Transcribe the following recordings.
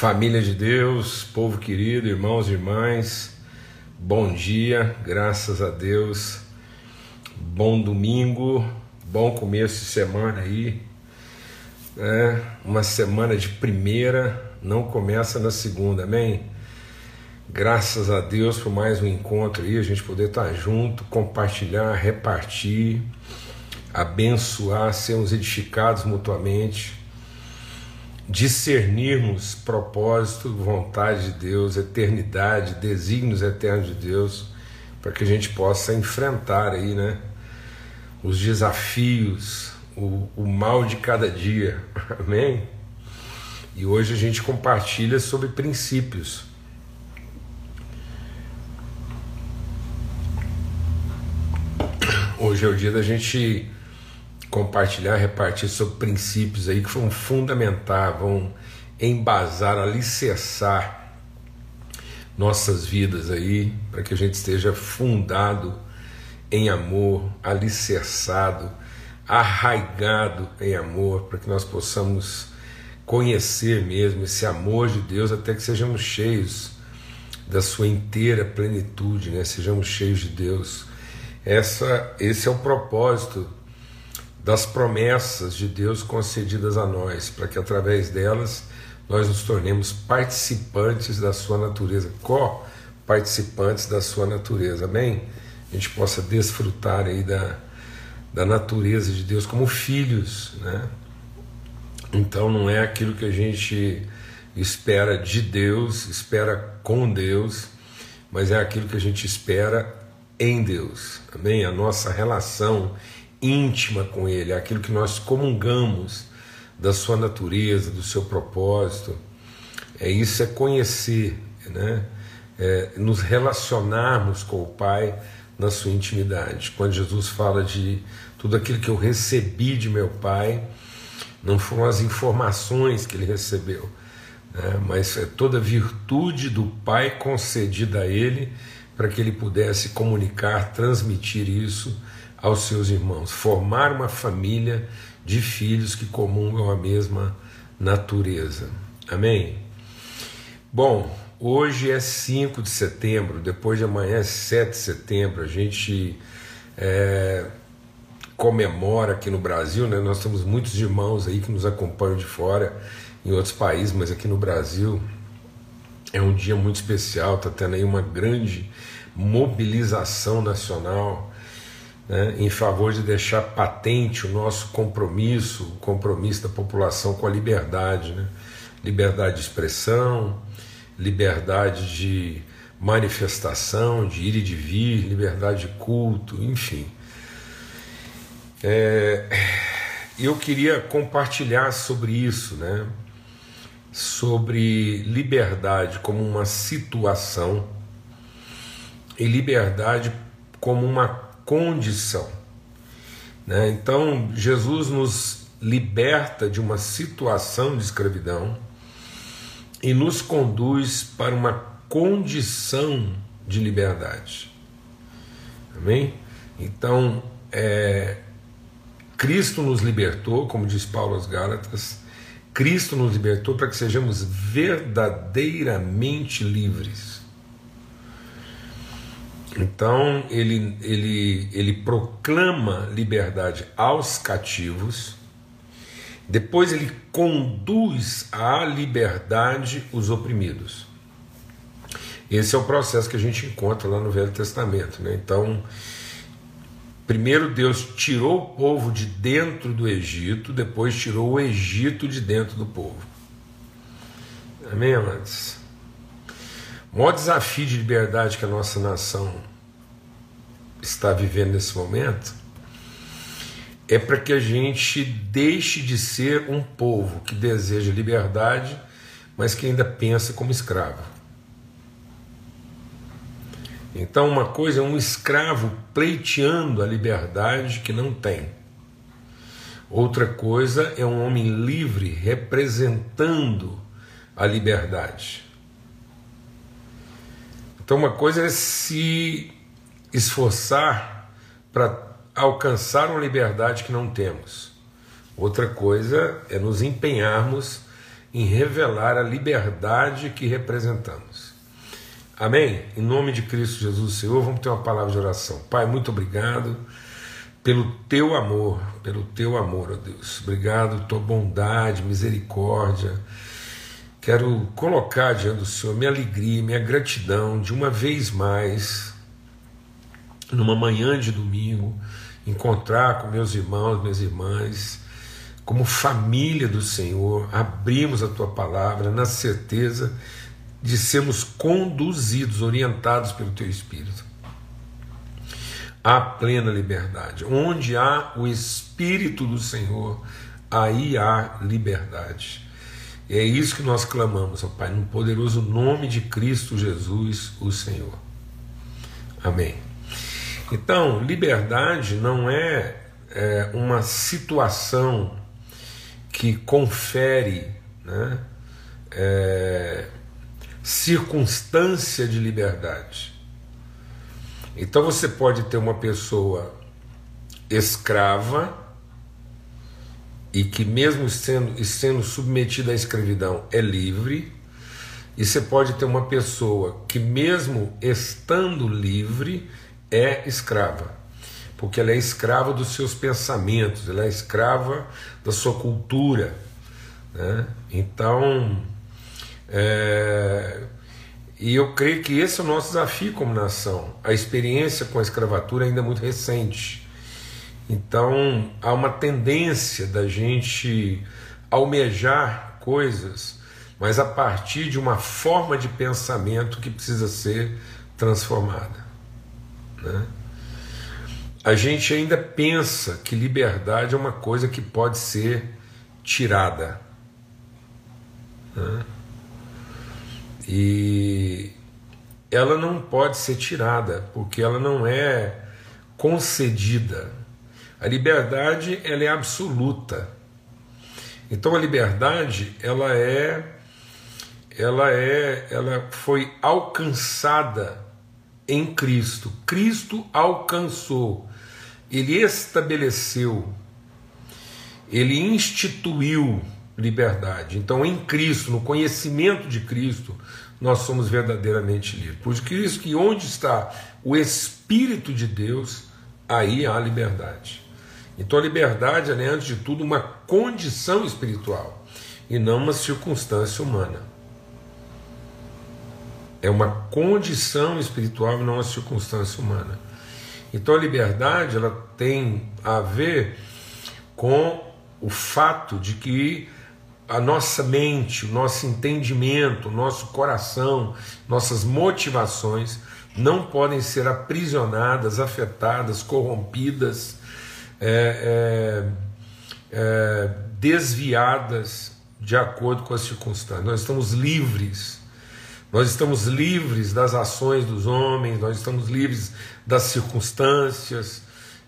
Família de Deus, povo querido, irmãos e irmãs, bom dia, graças a Deus, bom domingo, bom começo de semana aí, é, uma semana de primeira, não começa na segunda, amém? Graças a Deus por mais um encontro aí, a gente poder estar junto, compartilhar, repartir, abençoar, sermos edificados mutuamente discernirmos propósito, vontade de Deus, eternidade, desígnios eternos de Deus, para que a gente possa enfrentar aí, né, os desafios, o, o mal de cada dia, amém? E hoje a gente compartilha sobre princípios. Hoje é o dia da gente compartilhar, repartir sobre princípios aí que vão fundamentar, vão embasar, alicerçar nossas vidas aí, para que a gente esteja fundado em amor, alicerçado, arraigado em amor, para que nós possamos conhecer mesmo esse amor de Deus até que sejamos cheios da sua inteira plenitude, né? Sejamos cheios de Deus. Essa, esse é o propósito das promessas de Deus concedidas a nós, para que através delas nós nos tornemos participantes da sua natureza, co-participantes da sua natureza, amém? A gente possa desfrutar aí da, da natureza de Deus como filhos, né? Então não é aquilo que a gente espera de Deus, espera com Deus, mas é aquilo que a gente espera em Deus, amém? A nossa relação íntima com Ele, é aquilo que nós comungamos da sua natureza, do seu propósito. É isso é conhecer, né? É nos relacionarmos com o Pai na sua intimidade. Quando Jesus fala de tudo aquilo que eu recebi de meu Pai, não foram as informações que ele recebeu, né? mas é toda a virtude do Pai concedida a ele para que ele pudesse comunicar, transmitir isso aos seus irmãos, formar uma família de filhos que comungam a mesma natureza. Amém? Bom, hoje é 5 de setembro, depois de amanhã é 7 de setembro, a gente é, comemora aqui no Brasil, né? nós temos muitos irmãos aí que nos acompanham de fora, em outros países, mas aqui no Brasil é um dia muito especial, está tendo aí uma grande mobilização nacional né, em favor de deixar patente o nosso compromisso, o compromisso da população com a liberdade, né? liberdade de expressão, liberdade de manifestação, de ir e de vir, liberdade de culto, enfim. É, eu queria compartilhar sobre isso, né? sobre liberdade como uma situação e liberdade como uma condição. Né? Então, Jesus nos liberta de uma situação de escravidão e nos conduz para uma condição de liberdade. Amém? Então, é, Cristo nos libertou, como diz Paulo aos Gálatas, Cristo nos libertou para que sejamos verdadeiramente livres. Então ele, ele, ele proclama liberdade aos cativos, depois ele conduz à liberdade os oprimidos. Esse é o processo que a gente encontra lá no Velho Testamento. Né? Então, primeiro Deus tirou o povo de dentro do Egito, depois tirou o Egito de dentro do povo. Amém, amados? O maior desafio de liberdade que a nossa nação está vivendo nesse momento é para que a gente deixe de ser um povo que deseja liberdade, mas que ainda pensa como escravo. Então, uma coisa é um escravo pleiteando a liberdade que não tem. Outra coisa é um homem livre representando a liberdade. Então, uma coisa é se esforçar para alcançar uma liberdade que não temos. Outra coisa é nos empenharmos em revelar a liberdade que representamos. Amém? Em nome de Cristo Jesus, Senhor, vamos ter uma palavra de oração. Pai, muito obrigado pelo teu amor, pelo teu amor, ó Deus. Obrigado, tua bondade, misericórdia. Quero colocar diante do Senhor minha alegria, minha gratidão de uma vez mais, numa manhã de domingo, encontrar com meus irmãos, minhas irmãs, como família do Senhor, abrimos a tua palavra na certeza de sermos conduzidos, orientados pelo teu Espírito há plena liberdade. Onde há o Espírito do Senhor, aí há liberdade. E é isso que nós clamamos, ó Pai, no poderoso nome de Cristo Jesus, o Senhor. Amém. Então, liberdade não é, é uma situação que confere né, é, circunstância de liberdade. Então você pode ter uma pessoa escrava e que, mesmo sendo, sendo submetida à escravidão, é livre, e você pode ter uma pessoa que, mesmo estando livre, é escrava, porque ela é escrava dos seus pensamentos, ela é escrava da sua cultura. Né? Então, é, e eu creio que esse é o nosso desafio como nação. A experiência com a escravatura ainda é muito recente. Então há uma tendência da gente almejar coisas, mas a partir de uma forma de pensamento que precisa ser transformada. Né? A gente ainda pensa que liberdade é uma coisa que pode ser tirada. Né? E ela não pode ser tirada, porque ela não é concedida. A liberdade ela é absoluta. Então a liberdade ela é ela é ela foi alcançada em Cristo. Cristo alcançou. Ele estabeleceu. Ele instituiu liberdade. Então, em Cristo, no conhecimento de Cristo, nós somos verdadeiramente livres. Por isso que onde está o Espírito de Deus, aí há liberdade. Então a liberdade é, antes de tudo, uma condição espiritual e não uma circunstância humana. É uma condição espiritual e não uma circunstância humana. Então a liberdade ela tem a ver com o fato de que a nossa mente, o nosso entendimento, o nosso coração, nossas motivações não podem ser aprisionadas, afetadas, corrompidas, é, é, é, desviadas de acordo com as circunstâncias. Nós estamos livres. Nós estamos livres das ações dos homens, nós estamos livres das circunstâncias.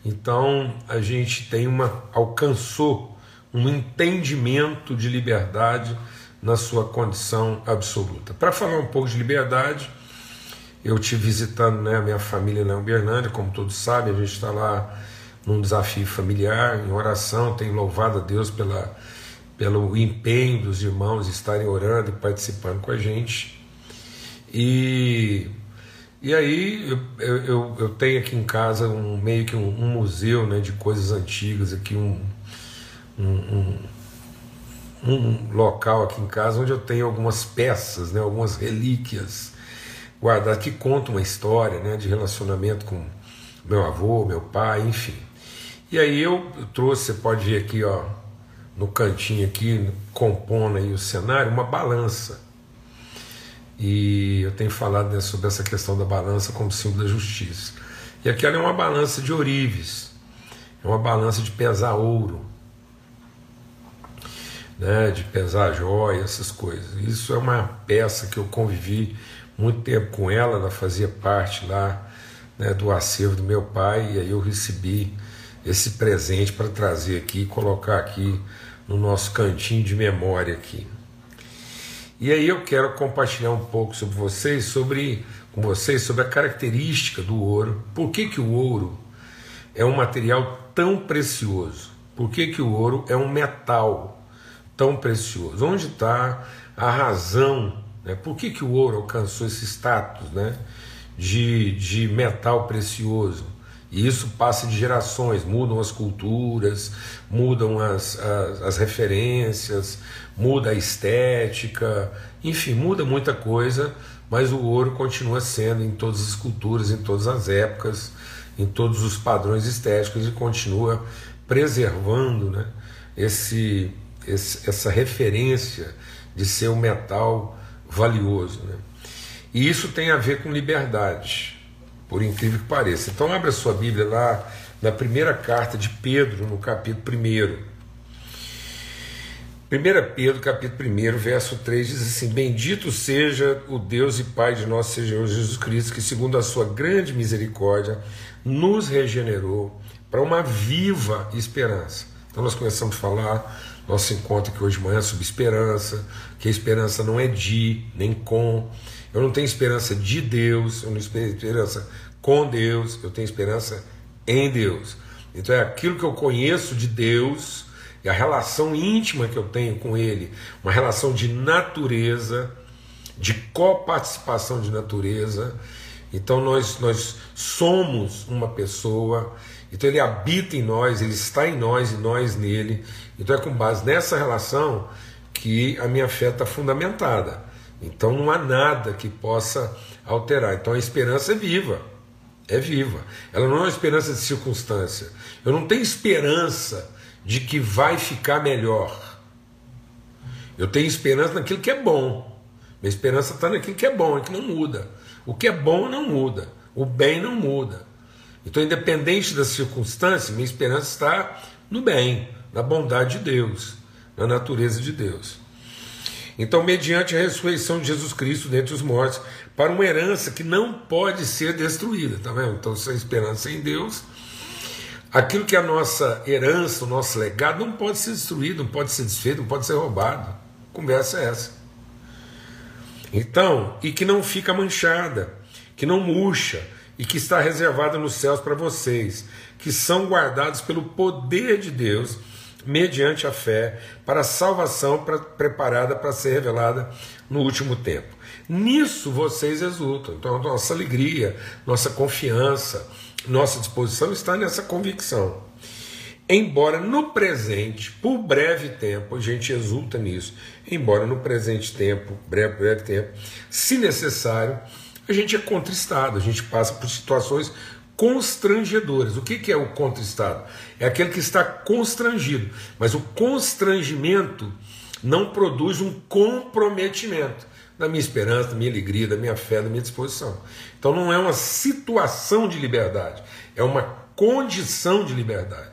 Então a gente tem uma alcançou um entendimento de liberdade na sua condição absoluta. Para falar um pouco de liberdade, eu te visitando né, a minha família em Uberlândia, como todos sabem, a gente está lá num desafio familiar, em oração, tenho louvado a Deus pela, pelo empenho dos irmãos estarem orando e participando com a gente. E, e aí eu, eu, eu tenho aqui em casa um meio que um, um museu né, de coisas antigas, aqui um, um, um, um, local aqui em casa onde eu tenho algumas peças, né, algumas relíquias guardadas que contam uma história né, de relacionamento com meu avô, meu pai, enfim. E aí eu trouxe, você pode ver aqui, ó, no cantinho aqui, compondo aí o cenário, uma balança. E eu tenho falado né, sobre essa questão da balança como símbolo da justiça. E aquela é uma balança de ourives, é uma balança de pesar ouro né, de pesar joia, essas coisas. Isso é uma peça que eu convivi muito tempo com ela, ela fazia parte lá né, do acervo do meu pai, e aí eu recebi esse presente para trazer aqui e colocar aqui no nosso cantinho de memória aqui. E aí eu quero compartilhar um pouco sobre vocês, sobre com vocês sobre a característica do ouro. Por que, que o ouro é um material tão precioso? Por que, que o ouro é um metal tão precioso? Onde está a razão? Né? Por que, que o ouro alcançou esse status né? de, de metal precioso? E isso passa de gerações, mudam as culturas, mudam as, as, as, referências, muda a estética, enfim, muda muita coisa, mas o ouro continua sendo em todas as culturas, em todas as épocas, em todos os padrões estéticos e continua preservando né, esse, esse, essa referência de ser um metal valioso. Né? E isso tem a ver com liberdade por incrível que pareça. Então, abra sua Bíblia lá na primeira carta de Pedro, no capítulo 1. 1 Pedro, capítulo 1, verso 3 diz assim: Bendito seja o Deus e Pai de nosso Senhor Jesus Cristo, que, segundo a sua grande misericórdia, nos regenerou para uma viva esperança. Então, nós começamos a falar nosso encontro aqui hoje de manhã sobre esperança, que a esperança não é de nem com, eu não tenho esperança de Deus, eu não tenho esperança com Deus, eu tenho esperança em Deus. Então é aquilo que eu conheço de Deus e a relação íntima que eu tenho com Ele, uma relação de natureza, de coparticipação de natureza. Então nós, nós somos uma pessoa, então Ele habita em nós, Ele está em nós e nós nele. Então é com base nessa relação que a minha fé está fundamentada. Então não há nada que possa alterar. Então a esperança é viva. É viva. Ela não é uma esperança de circunstância. Eu não tenho esperança de que vai ficar melhor. Eu tenho esperança naquilo que é bom. Minha esperança está naquilo que é bom, que não muda. O que é bom não muda. O bem não muda. Então, independente das circunstâncias, minha esperança está no bem, na bondade de Deus, na natureza de Deus. Então, mediante a ressurreição de Jesus Cristo dentre os mortos, para uma herança que não pode ser destruída, tá vendo? Então, sem esperança em Deus, aquilo que é a nossa herança, o nosso legado, não pode ser destruído, não pode ser desfeito, não pode ser roubado. Conversa é essa. Então, e que não fica manchada, que não murcha, e que está reservada nos céus para vocês, que são guardados pelo poder de Deus mediante a fé, para a salvação pra, preparada para ser revelada no último tempo. Nisso vocês exultam. Então, nossa alegria, nossa confiança, nossa disposição está nessa convicção. Embora no presente, por breve tempo, a gente exulta nisso, embora no presente tempo, breve, breve tempo, se necessário, a gente é contristado, a gente passa por situações constrangedoras. O que, que é o contristado? É aquele que está constrangido, mas o constrangimento não produz um comprometimento da minha esperança, da minha alegria, da minha fé, da minha disposição. Então não é uma situação de liberdade, é uma condição de liberdade.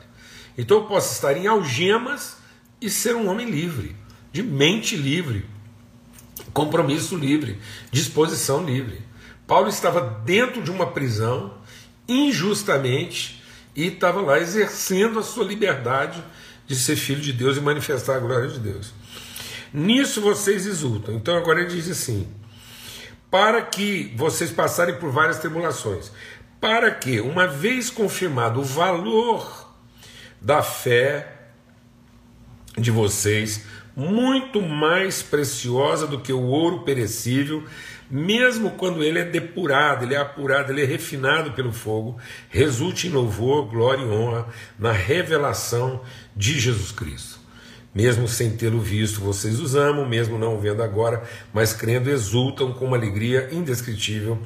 Então eu posso estar em algemas e ser um homem livre, de mente livre, compromisso livre, disposição livre. Paulo estava dentro de uma prisão injustamente e estava lá exercendo a sua liberdade de ser filho de Deus e manifestar a glória de Deus. Nisso vocês exultam. Então agora ele diz assim: para que vocês passarem por várias tribulações, para que, uma vez confirmado o valor da fé de vocês, muito mais preciosa do que o ouro perecível, mesmo quando ele é depurado, ele é apurado, ele é refinado pelo fogo, resulte em louvor, glória e honra na revelação de Jesus Cristo. Mesmo sem tê-lo visto, vocês os amam, mesmo não o vendo agora, mas crendo, exultam com uma alegria indescritível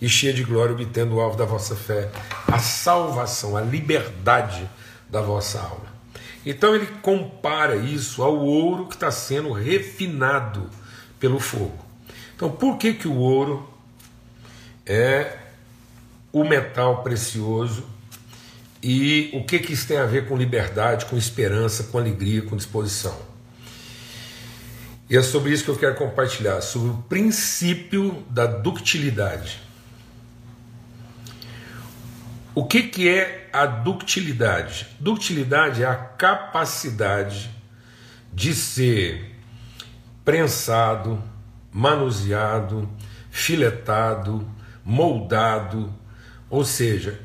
e cheia de glória, obtendo o alvo da vossa fé, a salvação, a liberdade da vossa alma. Então ele compara isso ao ouro que está sendo refinado pelo fogo. Então, por que, que o ouro é o metal precioso e o que, que isso tem a ver com liberdade, com esperança, com alegria, com disposição? E é sobre isso que eu quero compartilhar, sobre o princípio da ductilidade. O que, que é a ductilidade? Ductilidade é a capacidade de ser prensado, manuseado, filetado, moldado, ou seja,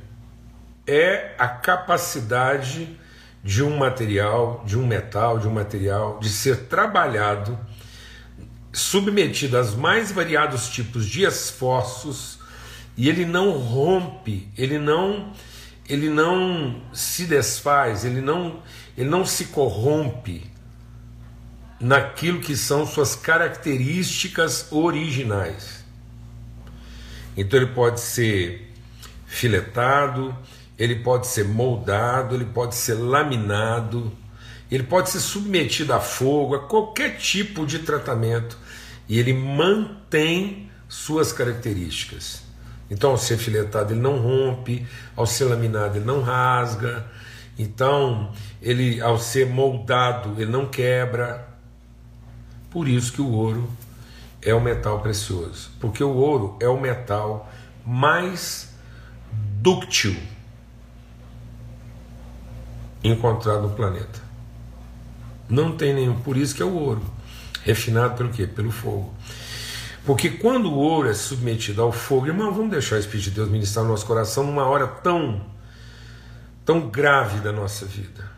é a capacidade de um material, de um metal, de um material, de ser trabalhado, submetido aos mais variados tipos de esforços, e ele não rompe, ele não ele não se desfaz, ele não ele não se corrompe naquilo que são suas características originais. Então ele pode ser filetado, ele pode ser moldado, ele pode ser laminado, ele pode ser submetido a fogo, a qualquer tipo de tratamento, e ele mantém suas características. Então, ao ser filetado, ele não rompe, ao ser laminado, ele não rasga, então, ele, ao ser moldado, ele não quebra. Por isso que o ouro é o metal precioso, porque o ouro é o metal mais dúctil encontrado no planeta. Não tem nenhum, por isso que é o ouro. Refinado pelo quê? Pelo fogo. Porque quando o ouro é submetido ao fogo, irmão, vamos deixar o Espírito de Deus ministrar no nosso coração numa hora tão, tão grave da nossa vida.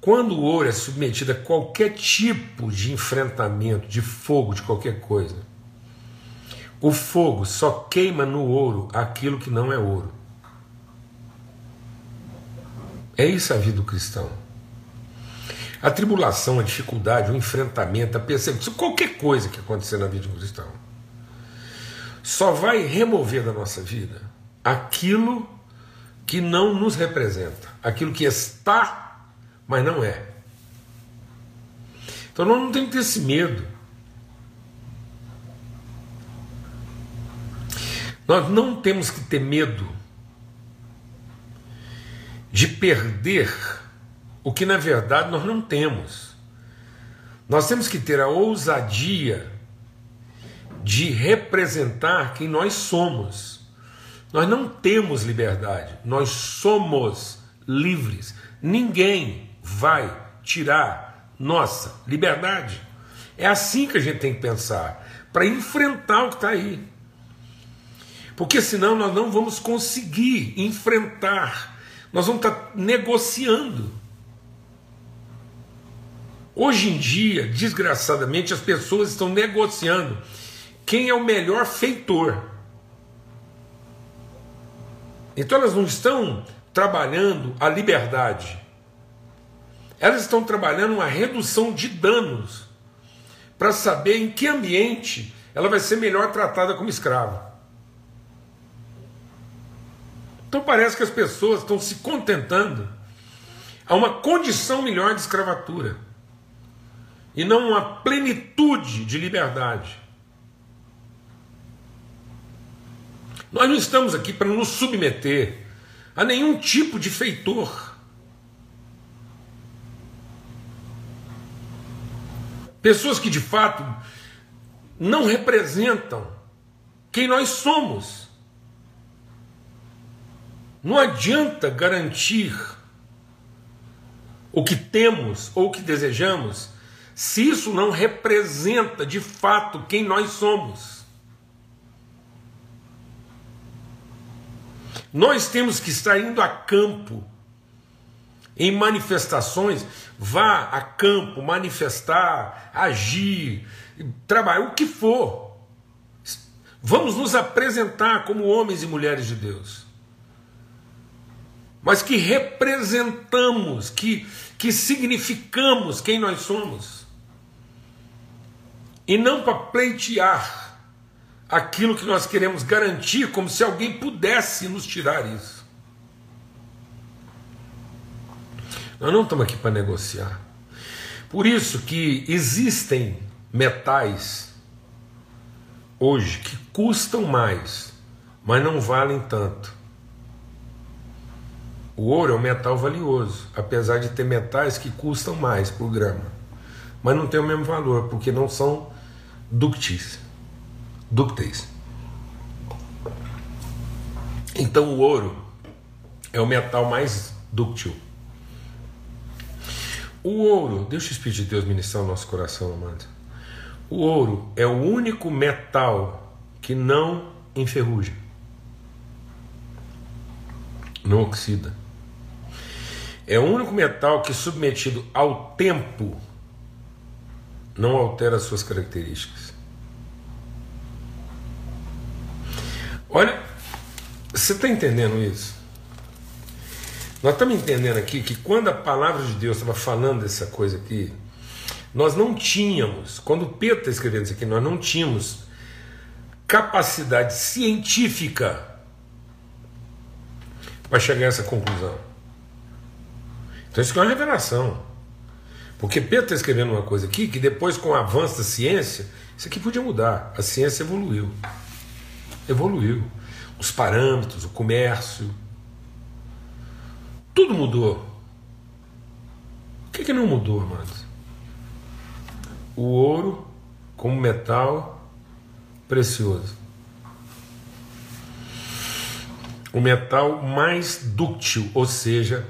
Quando o ouro é submetido a qualquer tipo de enfrentamento, de fogo, de qualquer coisa, o fogo só queima no ouro aquilo que não é ouro. É isso a vida do cristão. A tribulação, a dificuldade, o enfrentamento, a perseguição, qualquer coisa que acontecer na vida de um cristão, só vai remover da nossa vida aquilo que não nos representa, aquilo que está, mas não é. Então nós não temos que ter esse medo. Nós não temos que ter medo de perder o que na verdade nós não temos. Nós temos que ter a ousadia de representar quem nós somos. Nós não temos liberdade, nós somos livres. Ninguém vai tirar nossa liberdade. É assim que a gente tem que pensar, para enfrentar o que está aí. Porque senão nós não vamos conseguir enfrentar nós vamos estar negociando. Hoje em dia, desgraçadamente, as pessoas estão negociando quem é o melhor feitor. Então elas não estão trabalhando a liberdade. Elas estão trabalhando a redução de danos para saber em que ambiente ela vai ser melhor tratada como escrava. Então parece que as pessoas estão se contentando a uma condição melhor de escravatura e não uma plenitude de liberdade. Nós não estamos aqui para nos submeter a nenhum tipo de feitor. Pessoas que de fato não representam quem nós somos. Não adianta garantir o que temos ou o que desejamos se isso não representa de fato quem nós somos. Nós temos que estar indo a campo em manifestações, vá a campo manifestar, agir, trabalhar, o que for. Vamos nos apresentar como homens e mulheres de Deus mas que representamos, que, que significamos quem nós somos. E não para pleitear aquilo que nós queremos garantir, como se alguém pudesse nos tirar isso. Nós não estamos aqui para negociar. Por isso que existem metais hoje que custam mais, mas não valem tanto. O ouro é um metal valioso, apesar de ter metais que custam mais por grama, mas não tem o mesmo valor, porque não são ductis, ductéis. Então o ouro é o metal mais dúctil. O ouro, deixa o Espírito de Deus ministrar o nosso coração, amado. O ouro é o único metal que não enferruja. não oxida. É o único metal que, submetido ao tempo, não altera as suas características. Olha, você está entendendo isso? Nós estamos entendendo aqui que quando a palavra de Deus estava falando dessa coisa aqui, nós não tínhamos, quando Pedro está escrevendo isso aqui, nós não tínhamos capacidade científica para chegar a essa conclusão. Então isso é uma revelação. Porque Pedro está escrevendo uma coisa aqui que depois, com o avanço da ciência, isso aqui podia mudar. A ciência evoluiu. Evoluiu. Os parâmetros, o comércio. Tudo mudou. O que, que não mudou, amados? O ouro como metal precioso. O metal mais dúctil, ou seja,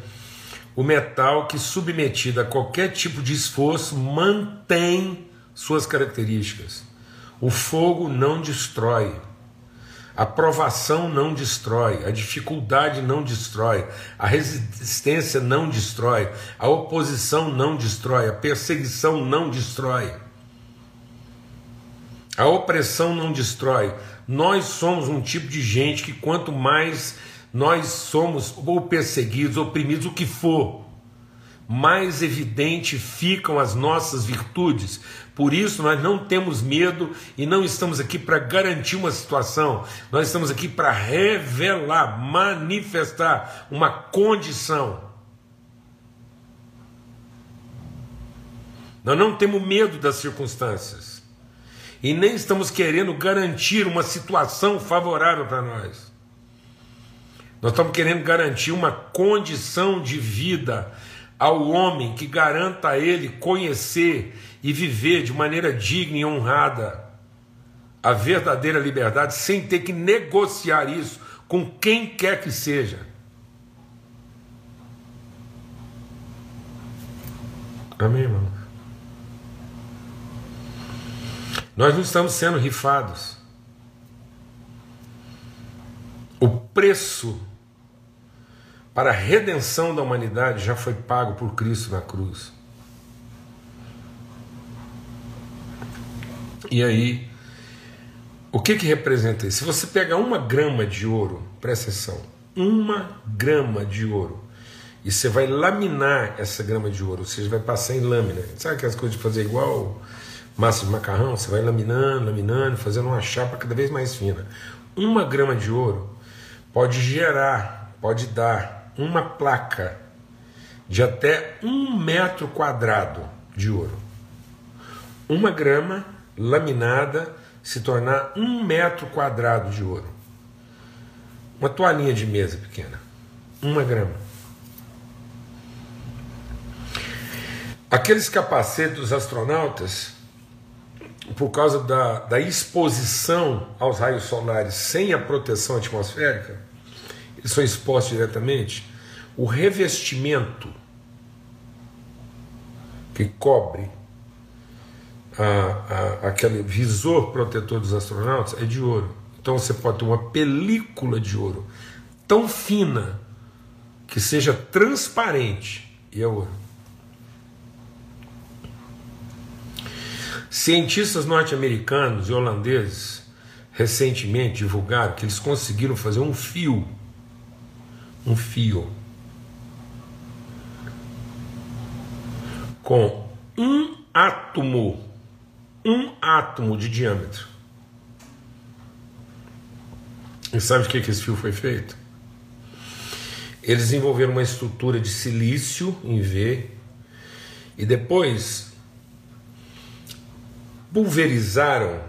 o metal que, submetido a qualquer tipo de esforço, mantém suas características. O fogo não destrói, a provação não destrói, a dificuldade não destrói, a resistência não destrói, a oposição não destrói, a perseguição não destrói. A opressão não destrói. Nós somos um tipo de gente que quanto mais nós somos ou perseguidos, oprimidos, o que for, mais evidente ficam as nossas virtudes. Por isso nós não temos medo e não estamos aqui para garantir uma situação, nós estamos aqui para revelar, manifestar uma condição. Nós não temos medo das circunstâncias e nem estamos querendo garantir uma situação favorável para nós. Nós estamos querendo garantir uma condição de vida ao homem que garanta a ele conhecer e viver de maneira digna e honrada a verdadeira liberdade sem ter que negociar isso com quem quer que seja. Amém, irmão? Nós não estamos sendo rifados. O preço para a redenção da humanidade já foi pago por Cristo na cruz. E aí, o que que representa isso? Se você pegar uma grama de ouro, presta atenção, uma grama de ouro, e você vai laminar essa grama de ouro, ou seja, vai passar em lâmina. Sabe aquelas coisas de fazer igual massa de macarrão, você vai laminando, laminando, fazendo uma chapa cada vez mais fina. Uma grama de ouro pode gerar, pode dar uma placa de até um metro quadrado de ouro. Uma grama laminada se tornar um metro quadrado de ouro. Uma toalhinha de mesa pequena. Uma grama. Aqueles capacetes dos astronautas por causa da, da exposição aos raios solares sem a proteção atmosférica, eles são expostos diretamente, o revestimento que cobre a, a, aquele visor protetor dos astronautas é de ouro. Então você pode ter uma película de ouro tão fina que seja transparente e é ouro. Cientistas norte-americanos e holandeses recentemente divulgaram que eles conseguiram fazer um fio, um fio, com um átomo, um átomo de diâmetro. E sabe de que, que esse fio foi feito? Eles desenvolveram uma estrutura de silício em V e depois pulverizaram,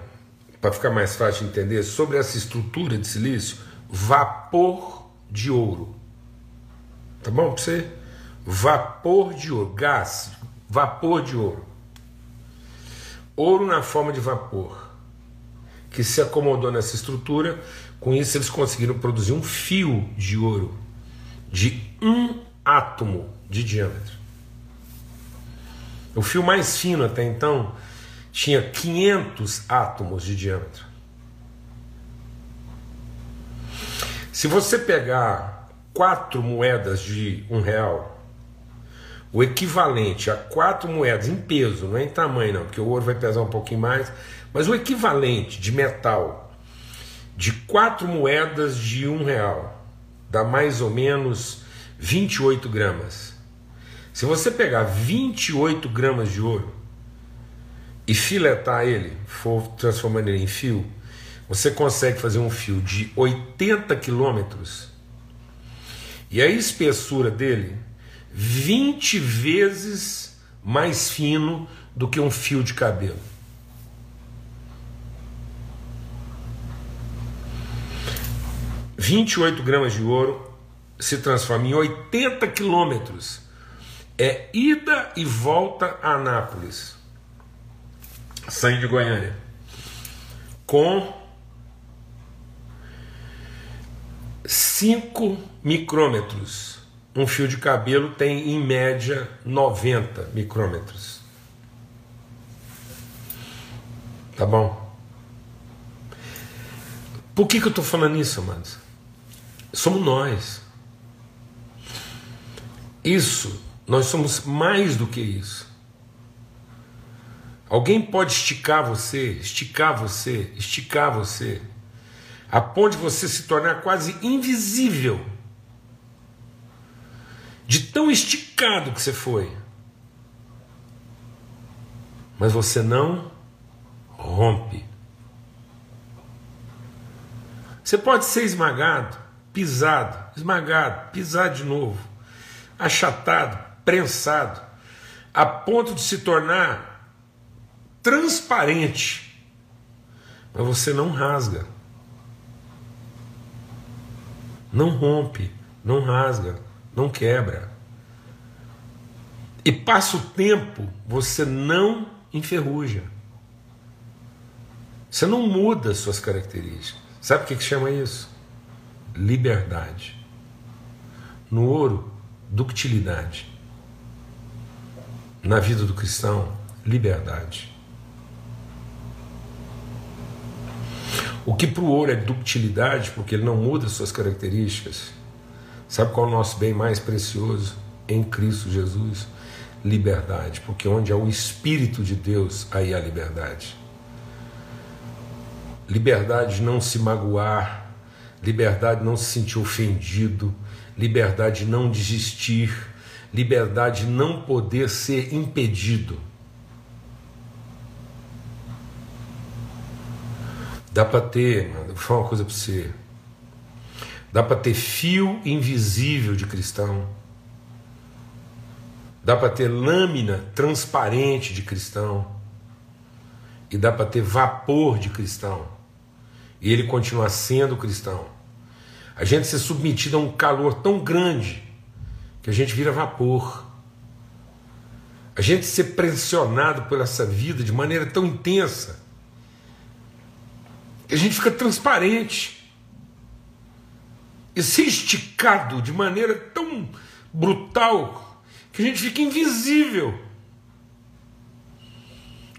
para ficar mais fácil de entender, sobre essa estrutura de silício, vapor de ouro. Tá bom para você? Vapor de ouro, gás, vapor de ouro. Ouro na forma de vapor, que se acomodou nessa estrutura, com isso eles conseguiram produzir um fio de ouro de um átomo de diâmetro. O fio mais fino até então tinha 500 átomos de diâmetro. Se você pegar quatro moedas de um real, o equivalente a quatro moedas em peso, não é em tamanho não, porque o ouro vai pesar um pouquinho mais, mas o equivalente de metal de quatro moedas de um real dá mais ou menos 28 gramas. Se você pegar 28 gramas de ouro e filetar ele, for transformando ele em fio, você consegue fazer um fio de 80 quilômetros e a espessura dele 20 vezes mais fino do que um fio de cabelo. Vinte e oito gramas de ouro se transforma em 80 quilômetros. É ida e volta a Anápolis, saindo de Goiânia, com 5 micrômetros um fio de cabelo tem em média 90 micrômetros. Tá bom? Por que, que eu estou falando isso, amados? Somos nós. Isso, nós somos mais do que isso. Alguém pode esticar você, esticar você, esticar você, a ponto de você se tornar quase invisível de tão esticado que você foi. Mas você não rompe. Você pode ser esmagado, pisado, esmagado, pisado de novo, achatado, prensado, a ponto de se tornar transparente, mas você não rasga, não rompe, não rasga não quebra. E passa o tempo, você não enferruja. Você não muda suas características. Sabe o que, que chama isso? Liberdade. No ouro, ductilidade. Na vida do cristão, liberdade. O que para o ouro é ductilidade, porque ele não muda suas características, Sabe qual é o nosso bem mais precioso em Cristo Jesus? Liberdade, porque onde há o Espírito de Deus, aí há liberdade. Liberdade de não se magoar, liberdade de não se sentir ofendido, liberdade de não desistir, liberdade de não poder ser impedido. Dá para ter, mano, vou falar uma coisa para você. Dá para ter fio invisível de cristão. Dá para ter lâmina transparente de cristão. E dá para ter vapor de cristão. E ele continua sendo cristão. A gente ser submetido a um calor tão grande que a gente vira vapor. A gente ser pressionado por essa vida de maneira tão intensa que a gente fica transparente e ser esticado de maneira tão brutal que a gente fica invisível.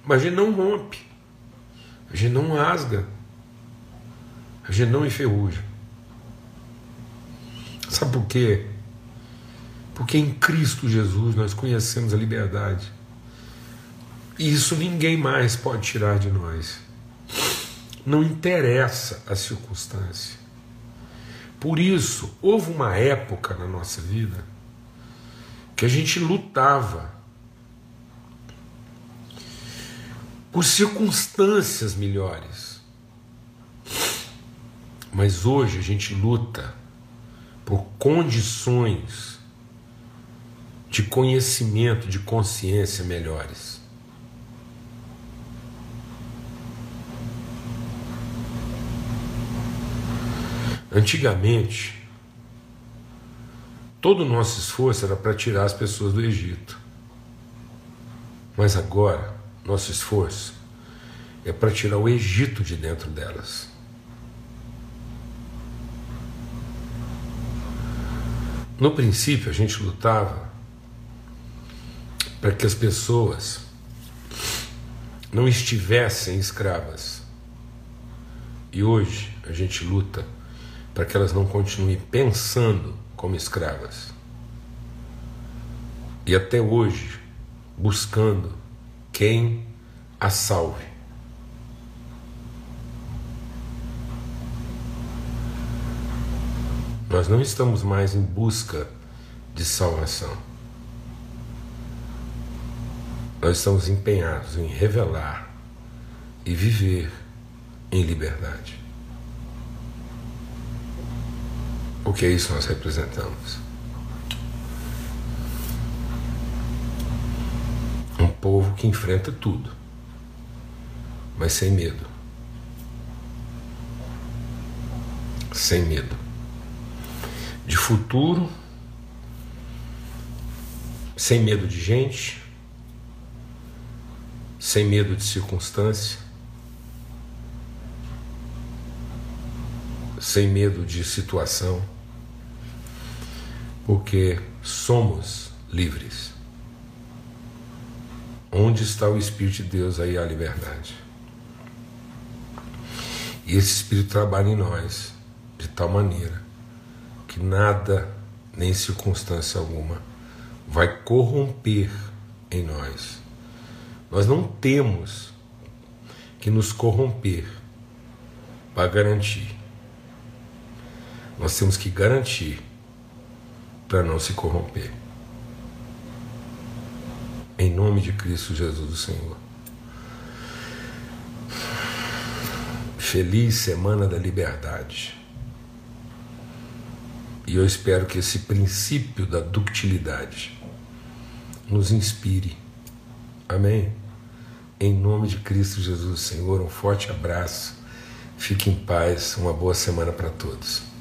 Mas a gente não rompe, a gente não rasga, a gente não enferruja. Sabe por quê? Porque em Cristo Jesus nós conhecemos a liberdade. E isso ninguém mais pode tirar de nós. Não interessa a circunstância. Por isso, houve uma época na nossa vida que a gente lutava por circunstâncias melhores. Mas hoje a gente luta por condições de conhecimento, de consciência melhores. Antigamente, todo o nosso esforço era para tirar as pessoas do Egito. Mas agora, nosso esforço é para tirar o Egito de dentro delas. No princípio, a gente lutava para que as pessoas não estivessem escravas. E hoje a gente luta para que elas não continuem pensando como escravas. E até hoje, buscando quem a salve. Nós não estamos mais em busca de salvação. Nós estamos empenhados em revelar e viver em liberdade. O que é isso nós representamos? Um povo que enfrenta tudo, mas sem medo. Sem medo. De futuro, sem medo de gente, sem medo de circunstância, sem medo de situação, porque somos livres. Onde está o Espírito de Deus, aí há liberdade. E esse Espírito trabalha em nós de tal maneira que nada, nem circunstância alguma, vai corromper em nós. Nós não temos que nos corromper para garantir nós temos que garantir para não se corromper. Em nome de Cristo Jesus, o Senhor. Feliz Semana da Liberdade. E eu espero que esse princípio da ductilidade nos inspire. Amém? Em nome de Cristo Jesus, Senhor, um forte abraço. Fique em paz. Uma boa semana para todos.